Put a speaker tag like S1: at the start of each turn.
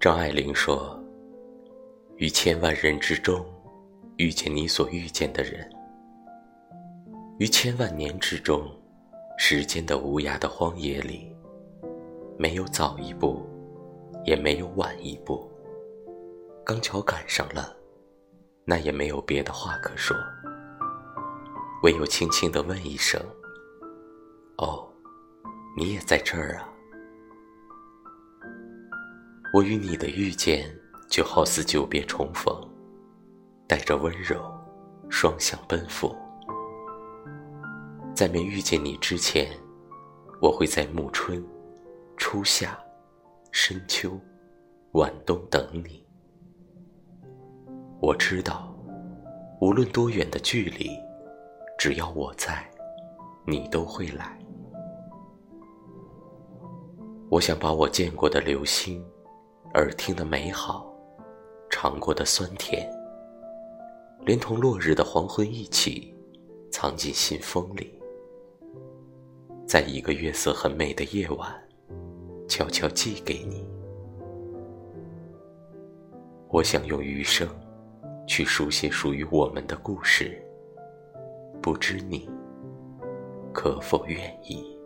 S1: 张爱玲说：“于千万人之中，遇见你所遇见的人；于千万年之中，时间的无涯的荒野里，没有早一步，也没有晚一步。刚巧赶上了，那也没有别的话可说，唯有轻轻地问一声：‘哦，你也在这儿啊？’”我与你的遇见，就好似久别重逢，带着温柔，双向奔赴。在没遇见你之前，我会在暮春、初夏、深秋、晚冬等你。我知道，无论多远的距离，只要我在，你都会来。我想把我见过的流星。耳听的美好，尝过的酸甜，连同落日的黄昏一起，藏进信封里，在一个月色很美的夜晚，悄悄寄给你。我想用余生，去书写属于我们的故事，不知你可否愿意？